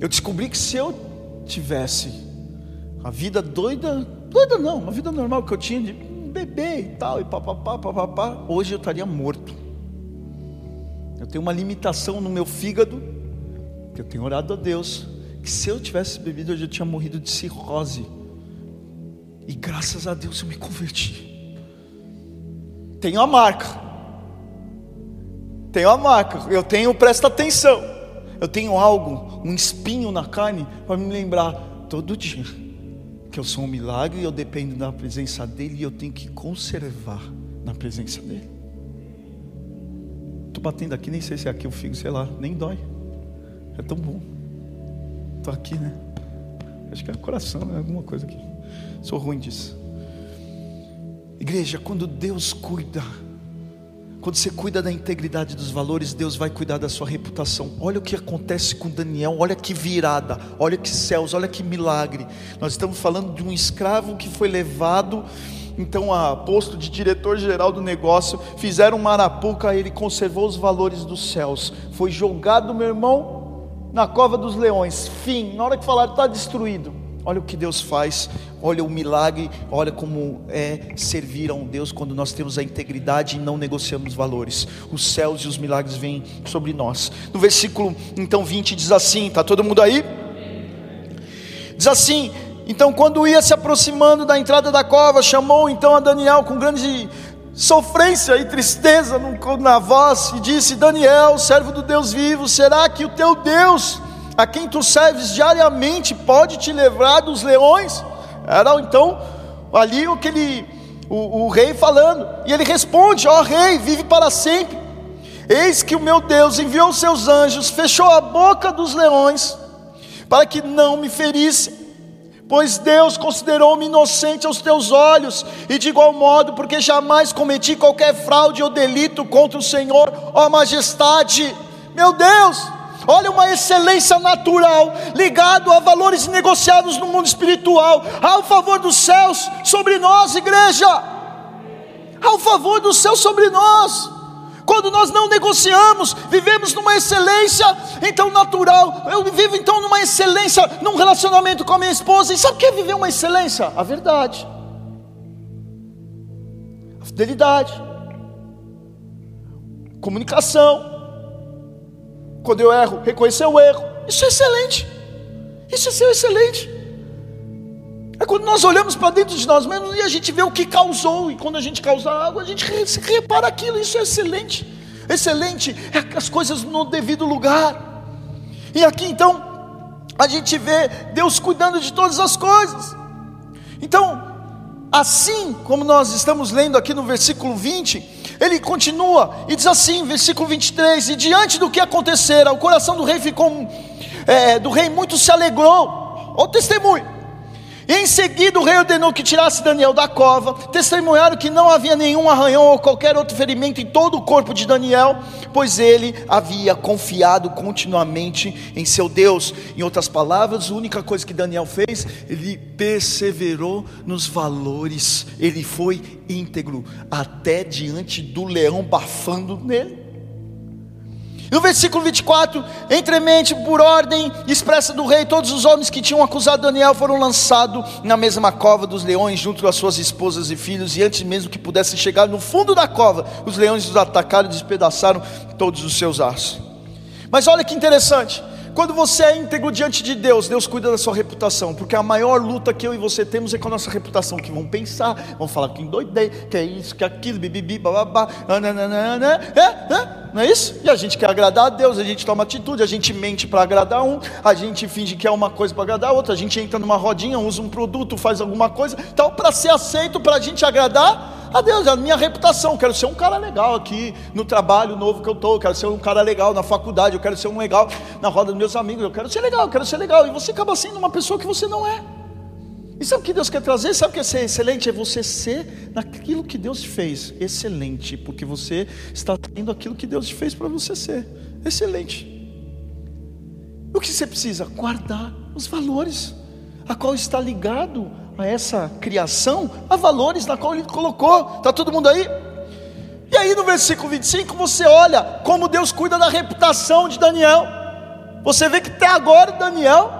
Eu descobri que se eu tivesse a vida doida, doida não, uma vida normal que eu tinha de bebê e tal, e papapá, papapá, hoje eu estaria morto. Eu tenho uma limitação no meu fígado, que eu tenho orado a Deus, que se eu tivesse bebido hoje eu tinha morrido de cirrose. E graças a Deus eu me converti. Tenho a marca. Tenho a marca. Eu tenho, presta atenção eu tenho algo, um espinho na carne, para me lembrar todo dia que eu sou um milagre e eu dependo da presença dEle e eu tenho que conservar na presença dEle. Estou batendo aqui, nem sei se é aqui eu fico, sei lá, nem dói. É tão bom. Estou aqui, né? Acho que é coração, né? alguma coisa aqui. Sou ruim disso. Igreja, quando Deus cuida quando você cuida da integridade dos valores, Deus vai cuidar da sua reputação. Olha o que acontece com Daniel, olha que virada, olha que céus, olha que milagre. Nós estamos falando de um escravo que foi levado então a posto de diretor-geral do negócio, fizeram uma arapuca, ele conservou os valores dos céus. Foi jogado, meu irmão, na cova dos leões. Fim. Na hora que falaram, está destruído. Olha o que Deus faz, olha o milagre, olha como é servir a um Deus quando nós temos a integridade e não negociamos valores. Os céus e os milagres vêm sobre nós. No versículo então 20 diz assim: está todo mundo aí? Diz assim: Então, quando ia se aproximando da entrada da cova, chamou então a Daniel com grande sofrência e tristeza na voz e disse: Daniel, servo do Deus vivo, será que o teu Deus, a quem tu serves diariamente, pode te livrar dos leões? Era então ali aquele, o, o rei falando, e ele responde: Ó oh, rei, vive para sempre. Eis que o meu Deus enviou seus anjos, fechou a boca dos leões, para que não me ferisse pois Deus considerou-me inocente aos teus olhos, e de igual modo, porque jamais cometi qualquer fraude ou delito contra o Senhor, ó majestade. Meu Deus, olha uma excelência natural, ligado a valores negociados no mundo espiritual, ao favor dos céus sobre nós, igreja, ao favor dos céus sobre nós. Quando nós não negociamos, vivemos numa excelência então natural. Eu vivo então numa excelência num relacionamento com a minha esposa. E sabe o que é viver uma excelência? A verdade, a fidelidade, comunicação. Quando eu erro, reconhecer o erro. Isso é excelente. Isso é ser excelente. É quando nós olhamos para dentro de nós mesmos e a gente vê o que causou, e quando a gente causa algo, a gente repara aquilo, isso é excelente. Excelente é as coisas no devido lugar. E aqui então, a gente vê Deus cuidando de todas as coisas. Então, assim como nós estamos lendo aqui no versículo 20, ele continua e diz assim, versículo 23: E diante do que acontecera, o coração do rei ficou, é, do rei muito se alegrou. Olha o testemunho. Em seguida, o rei ordenou que tirasse Daniel da cova. Testemunharam que não havia nenhum arranhão ou qualquer outro ferimento em todo o corpo de Daniel, pois ele havia confiado continuamente em seu Deus. Em outras palavras, a única coisa que Daniel fez, ele perseverou nos valores, ele foi íntegro até diante do leão bafando nele. No versículo 24, entremente, por ordem expressa do rei, todos os homens que tinham acusado Daniel foram lançados na mesma cova dos leões, junto as suas esposas e filhos, e antes mesmo que pudessem chegar no fundo da cova, os leões os atacaram e despedaçaram todos os seus aços. Mas olha que interessante, quando você é íntegro diante de Deus, Deus cuida da sua reputação, porque a maior luta que eu e você temos é com a nossa reputação, que vão pensar, vão falar que endoidei, que é isso, que é aquilo, bibibi, bababá, nananana, é, é, não é isso? E a gente quer agradar a Deus, a gente toma atitude, a gente mente para agradar um, a gente finge que é uma coisa para agradar outra, a gente entra numa rodinha, usa um produto, faz alguma coisa, então para ser aceito, para a gente agradar, a Deus, a minha reputação, quero ser um cara legal aqui no trabalho novo que eu estou, quero ser um cara legal na faculdade, eu quero ser um legal na roda dos meus amigos, eu quero ser legal, eu quero ser legal, e você acaba sendo uma pessoa que você não é. E sabe o que Deus quer trazer? Sabe o que é ser excelente? É você ser naquilo que Deus fez, excelente, porque você está tendo aquilo que Deus fez para você ser, excelente. O que você precisa? Guardar os valores, a qual está ligado a essa criação, a valores na qual ele colocou. Está todo mundo aí? E aí no versículo 25 você olha como Deus cuida da reputação de Daniel. Você vê que até agora Daniel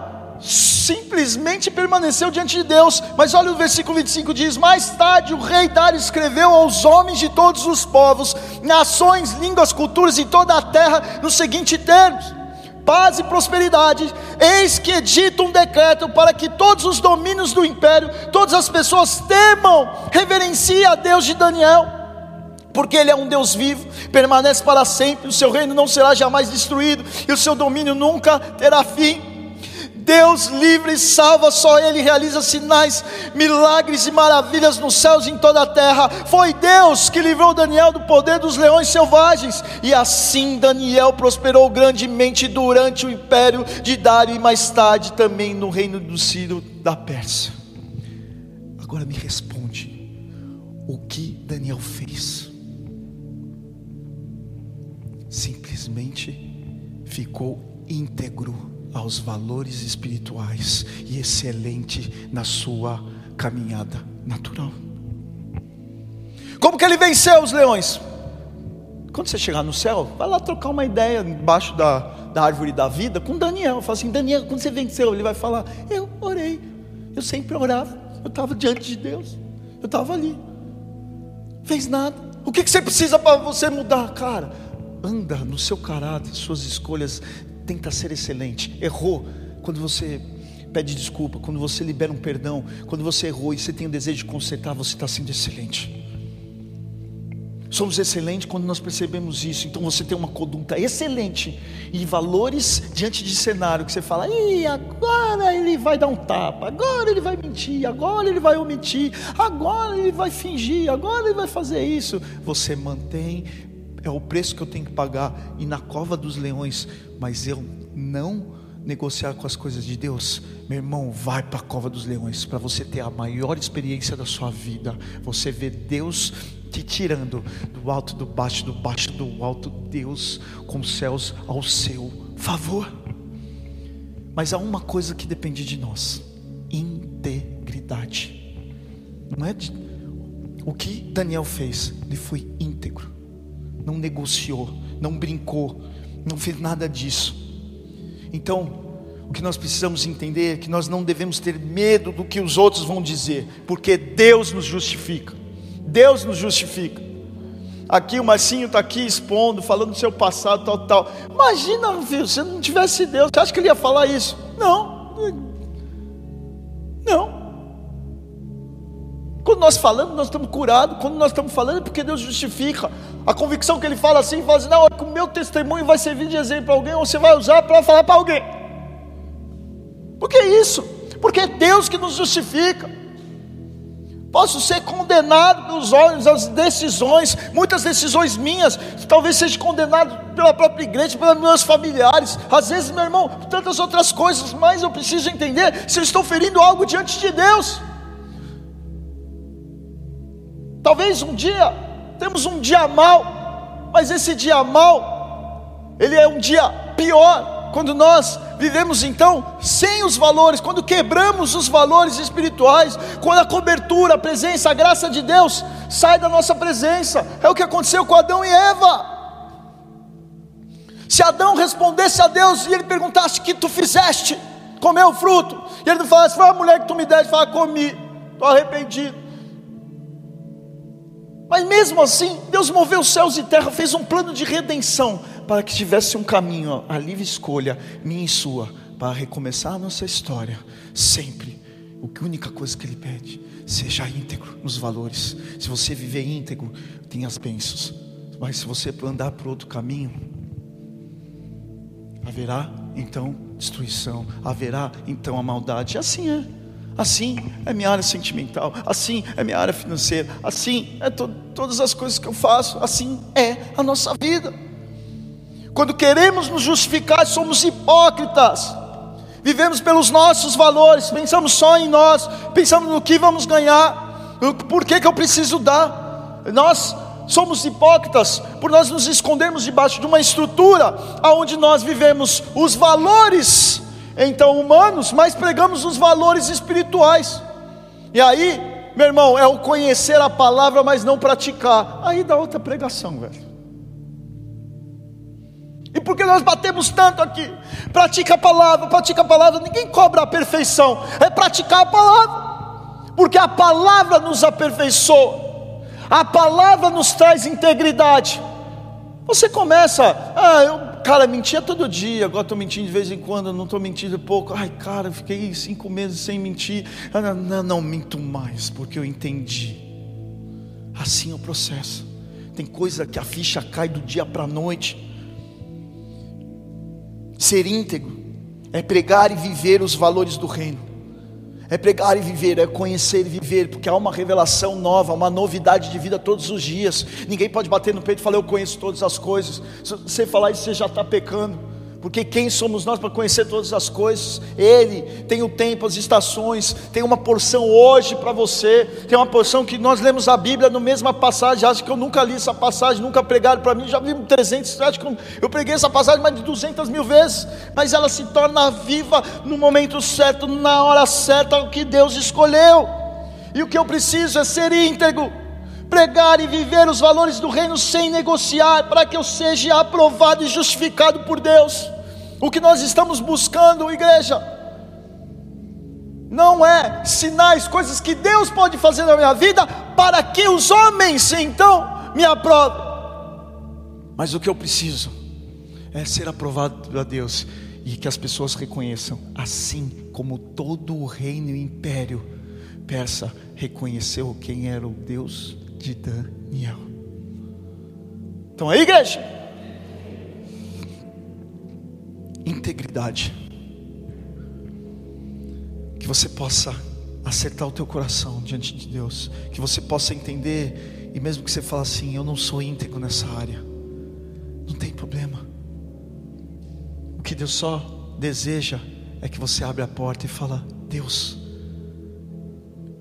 simplesmente permaneceu diante de Deus. Mas olha o versículo 25 diz: Mais tarde o rei Dário escreveu aos homens de todos os povos, nações, línguas, culturas e toda a terra nos seguintes termos: paz e prosperidade, eis que edita um decreto para que todos os domínios do império, todas as pessoas temam, reverenciem a Deus de Daniel, porque Ele é um Deus vivo, permanece para sempre, o seu reino não será jamais destruído, e o seu domínio nunca terá fim. Deus livre e salva, só Ele realiza sinais, milagres e maravilhas nos céus e em toda a terra. Foi Deus que livrou Daniel do poder dos leões selvagens, e assim Daniel prosperou grandemente durante o império de Dário e mais tarde também no reino do Ciro da Pérsia. Agora me responde: o que Daniel fez? Simplesmente ficou íntegro aos valores espirituais e excelente na sua caminhada natural. Como que ele venceu os leões? Quando você chegar no céu, vai lá trocar uma ideia embaixo da, da árvore da vida com Daniel. Fala assim: Daniel, quando você venceu, ele vai falar: Eu orei, eu sempre orava, eu estava diante de Deus, eu estava ali, fez nada. O que, que você precisa para você mudar, cara? Anda no seu caráter, suas escolhas tenta ser excelente. Errou quando você pede desculpa, quando você libera um perdão, quando você errou e você tem o desejo de consertar, você está sendo excelente. Somos excelentes quando nós percebemos isso. Então você tem uma conduta excelente e valores diante de cenário que você fala: "Ih, agora ele vai dar um tapa, agora ele vai mentir, agora ele vai omitir, agora ele vai fingir, agora ele vai fazer isso". Você mantém é o preço que eu tenho que pagar e na cova dos leões, mas eu não negociar com as coisas de Deus, meu irmão, vai para a cova dos leões para você ter a maior experiência da sua vida. Você vê Deus te tirando do alto do baixo, do baixo do alto, Deus com os céus ao seu favor. Mas há uma coisa que depende de nós: integridade. Não é de... o que Daniel fez? Ele foi íntegro, não negociou, não brincou, não fez nada disso. Então, o que nós precisamos entender é que nós não devemos ter medo do que os outros vão dizer, porque Deus nos justifica. Deus nos justifica. Aqui o Marcinho está aqui expondo, falando do seu passado, tal, tal. Imagina, filho, se não tivesse Deus, você acha que ele ia falar isso? Não. Não. Quando nós falamos, nós estamos curados. Quando nós estamos falando, é porque Deus justifica. A convicção que Ele fala assim, fala assim, não, é o meu testemunho vai servir de exemplo para alguém, ou você vai usar para falar para alguém. Por que isso? Porque é Deus que nos justifica. Posso ser condenado pelos olhos das decisões, muitas decisões minhas, talvez seja condenado pela própria igreja, pelos meus familiares, às vezes, meu irmão, tantas outras coisas, mas eu preciso entender se eu estou ferindo algo diante de Deus. Talvez um dia temos um dia mal, mas esse dia mal, ele é um dia pior quando nós vivemos então sem os valores, quando quebramos os valores espirituais, quando a cobertura, a presença, a graça de Deus sai da nossa presença. É o que aconteceu com Adão e Eva. Se Adão respondesse a Deus e ele perguntasse: que tu fizeste? Comeu o fruto? E ele não falasse: Foi a mulher que tu me deste. Fala: Comi, estou arrependido. Mas mesmo assim, Deus moveu céus e terra, fez um plano de redenção para que tivesse um caminho, a livre escolha, minha e sua, para recomeçar a nossa história, sempre. A única coisa que Ele pede, seja íntegro nos valores. Se você viver íntegro, tem as bênçãos. Mas se você andar por outro caminho, haverá então destruição, haverá então a maldade. E assim é. Assim é minha área sentimental, assim é minha área financeira, assim é to todas as coisas que eu faço, assim é a nossa vida. Quando queremos nos justificar, somos hipócritas. Vivemos pelos nossos valores, pensamos só em nós, pensamos no que vamos ganhar, por que, que eu preciso dar. Nós somos hipócritas por nós nos escondermos debaixo de uma estrutura onde nós vivemos os valores então humanos, mas pregamos os valores espirituais. E aí, meu irmão, é o conhecer a palavra, mas não praticar. Aí dá outra pregação, velho. E por que nós batemos tanto aqui? Pratica a palavra, pratica a palavra. Ninguém cobra a perfeição, é praticar a palavra. Porque a palavra nos aperfeiçoa. A palavra nos traz integridade. Você começa, ah, eu cara, mentia todo dia, agora estou mentindo de vez em quando, não estou mentindo pouco. Ai, cara, fiquei cinco meses sem mentir. Ah, não, não, não, minto mais, porque eu entendi. Assim é o processo. Tem coisa que a ficha cai do dia para a noite. Ser íntegro é pregar e viver os valores do reino é pregar e viver, é conhecer e viver, porque há uma revelação nova, uma novidade de vida todos os dias. Ninguém pode bater no peito e falar, eu conheço todas as coisas. Se você falar isso, você já está pecando. Porque quem somos nós para conhecer todas as coisas? Ele tem o tempo, as estações, tem uma porção hoje para você, tem uma porção que nós lemos a Bíblia no mesma passagem. Acho que eu nunca li essa passagem, nunca pregaram para mim, já vi 300, acho que eu preguei essa passagem mais de 200 mil vezes, mas ela se torna viva no momento certo, na hora certa, o que Deus escolheu. E o que eu preciso é ser íntegro pregar e viver os valores do reino sem negociar, para que eu seja aprovado e justificado por Deus. O que nós estamos buscando, igreja, não é sinais, coisas que Deus pode fazer na minha vida, para que os homens então me aprovem. Mas o que eu preciso é ser aprovado por Deus e que as pessoas reconheçam, assim como todo o reino e império persa reconheceu quem era o Deus de Daniel. Então aí, igreja, integridade, que você possa acertar o teu coração diante de Deus, que você possa entender e mesmo que você fale assim, eu não sou íntegro nessa área, não tem problema. O que Deus só deseja é que você abra a porta e fala: Deus,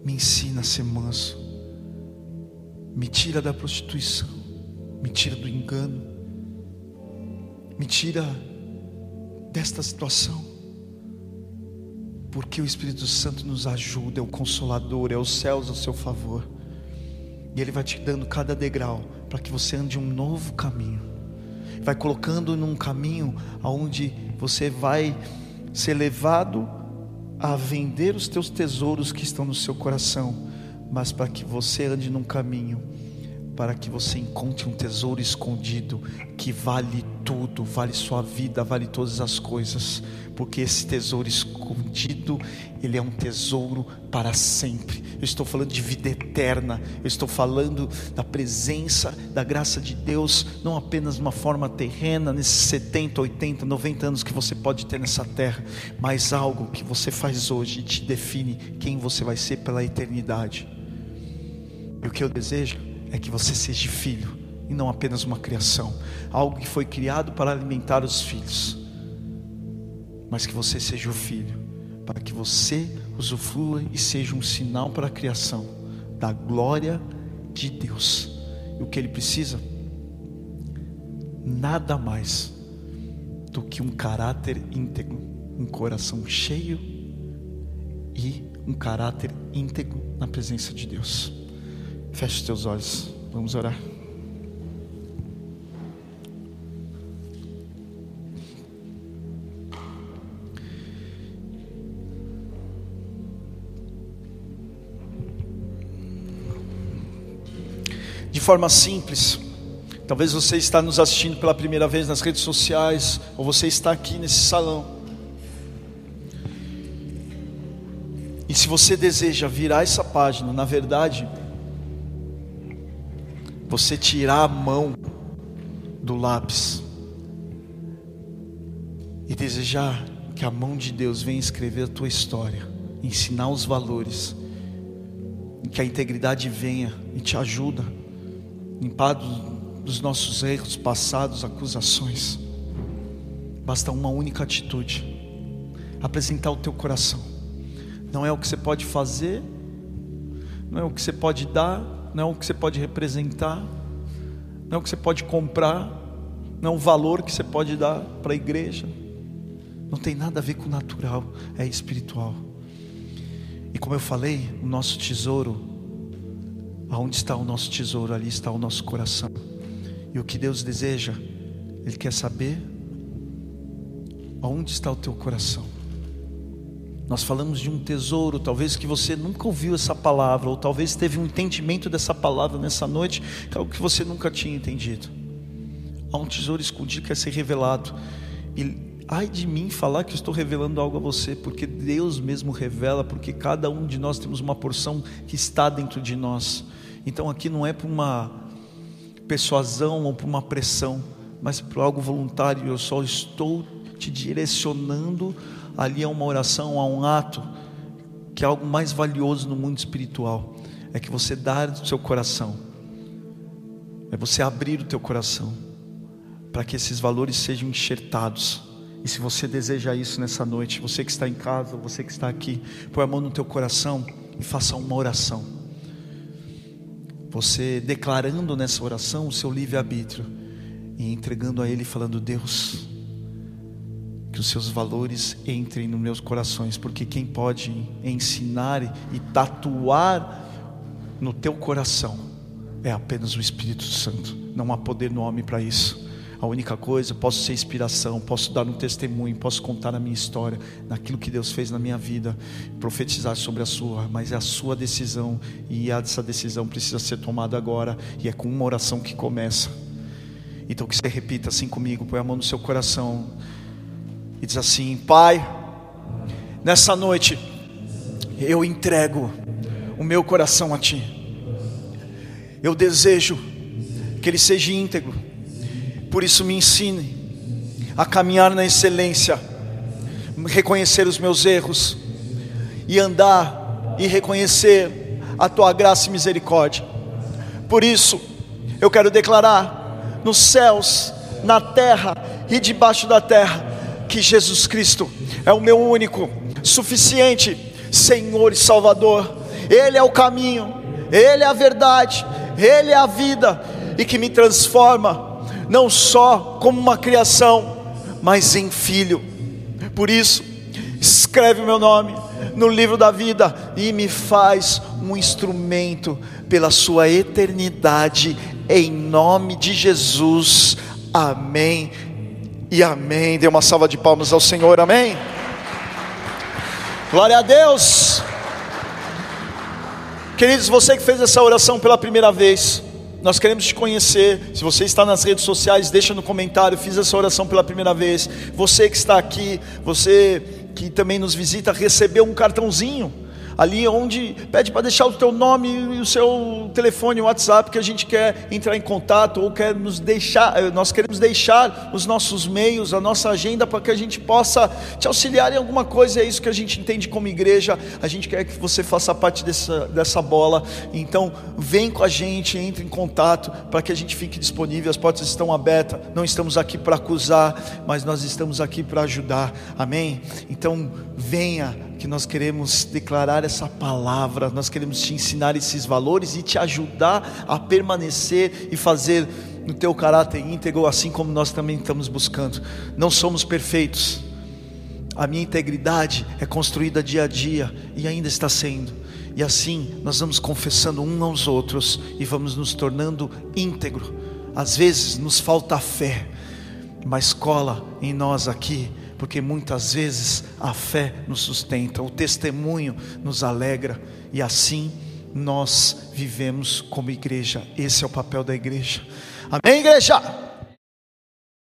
me ensina a ser manso, me tira da prostituição, me tira do engano, me tira desta situação, porque o Espírito Santo nos ajuda, é o consolador, é os céus ao seu favor, e Ele vai te dando cada degrau para que você ande um novo caminho, vai colocando num caminho aonde você vai ser levado a vender os teus tesouros que estão no seu coração, mas para que você ande num caminho, para que você encontre um tesouro escondido que vale tudo, vale sua vida, vale todas as coisas, porque esse tesouro escondido, ele é um tesouro para sempre. Eu estou falando de vida eterna, eu estou falando da presença, da graça de Deus, não apenas de uma forma terrena, nesses 70, 80, 90 anos que você pode ter nessa terra, mas algo que você faz hoje te define quem você vai ser pela eternidade. E o que eu desejo é que você seja filho e não apenas uma criação, algo que foi criado para alimentar os filhos mas que você seja o filho, para que você usufrua e seja um sinal para a criação da glória de Deus. E o que ele precisa? Nada mais do que um caráter íntegro, um coração cheio e um caráter íntegro na presença de Deus. Feche teus olhos, vamos orar. de forma simples. Talvez você está nos assistindo pela primeira vez nas redes sociais, ou você está aqui nesse salão. E se você deseja virar essa página, na verdade, você tirar a mão do lápis e desejar que a mão de Deus venha escrever a tua história, ensinar os valores, que a integridade venha e te ajuda limpado dos nossos erros passados, acusações. Basta uma única atitude: apresentar o teu coração. Não é o que você pode fazer, não é o que você pode dar, não é o que você pode representar, não é o que você pode comprar, não é o valor que você pode dar para a igreja. Não tem nada a ver com natural, é espiritual. E como eu falei, o nosso tesouro Aonde está o nosso tesouro, ali está o nosso coração. E o que Deus deseja, Ele quer saber aonde está o teu coração. Nós falamos de um tesouro, talvez que você nunca ouviu essa palavra, ou talvez teve um entendimento dessa palavra nessa noite, que é algo que você nunca tinha entendido. Há um tesouro escondido que quer ser revelado. E ai de mim falar que estou revelando algo a você, porque Deus mesmo revela, porque cada um de nós temos uma porção que está dentro de nós. Então aqui não é por uma persuasão ou por uma pressão, mas por algo voluntário. Eu só estou te direcionando ali a uma oração, a um ato, que é algo mais valioso no mundo espiritual. É que você dá o seu coração, é você abrir o teu coração, para que esses valores sejam enxertados. E se você deseja isso nessa noite, você que está em casa, você que está aqui, põe a mão no teu coração e faça uma oração você declarando nessa oração o seu livre-arbítrio e entregando a Ele, falando: Deus, que os seus valores entrem nos meus corações, porque quem pode ensinar e tatuar no teu coração é apenas o Espírito Santo, não há poder no homem para isso. A única coisa, posso ser inspiração, posso dar um testemunho, posso contar a minha história, naquilo que Deus fez na minha vida, profetizar sobre a sua, mas é a sua decisão e essa decisão precisa ser tomada agora e é com uma oração que começa. Então que você repita assim comigo, põe a mão no seu coração e diz assim: Pai, Nessa noite, eu entrego o meu coração a Ti. Eu desejo que ele seja íntegro, por isso me ensine a caminhar na excelência, reconhecer os meus erros e andar e reconhecer a Tua graça e misericórdia. Por isso, eu quero declarar nos céus, na terra e debaixo da terra, que Jesus Cristo é o meu único, suficiente Senhor e Salvador. Ele é o caminho, Ele é a verdade, Ele é a vida e que me transforma, não só como uma criação, mas em filho. Por isso, escreve o meu nome no livro da vida e me faz um instrumento pela sua eternidade, em nome de Jesus. Amém e amém. Dê uma salva de palmas ao Senhor, amém. Glória a Deus. Queridos, você que fez essa oração pela primeira vez, nós queremos te conhecer. Se você está nas redes sociais, deixa no comentário. Fiz essa oração pela primeira vez. Você que está aqui, você que também nos visita, recebeu um cartãozinho ali onde pede para deixar o teu nome e o seu telefone, o WhatsApp, que a gente quer entrar em contato ou quer nos deixar, eh, nós queremos deixar os nossos meios, a nossa agenda para que a gente possa te auxiliar em alguma coisa, é isso que a gente entende como igreja, a gente quer que você faça parte dessa, dessa bola, então vem com a gente, entre em contato para que a gente fique disponível, as portas estão abertas, não estamos aqui para acusar, mas nós estamos aqui para ajudar, amém? Então venha que nós queremos declarar essa palavra, nós queremos te ensinar esses valores e te ajudar a permanecer e fazer no teu caráter íntegro, assim como nós também estamos buscando. Não somos perfeitos, a minha integridade é construída dia a dia e ainda está sendo. E assim nós vamos confessando um aos outros e vamos nos tornando íntegro. Às vezes nos falta fé, mas cola em nós aqui porque muitas vezes a fé nos sustenta, o testemunho nos alegra e assim nós vivemos como igreja. Esse é o papel da igreja. Amém, igreja?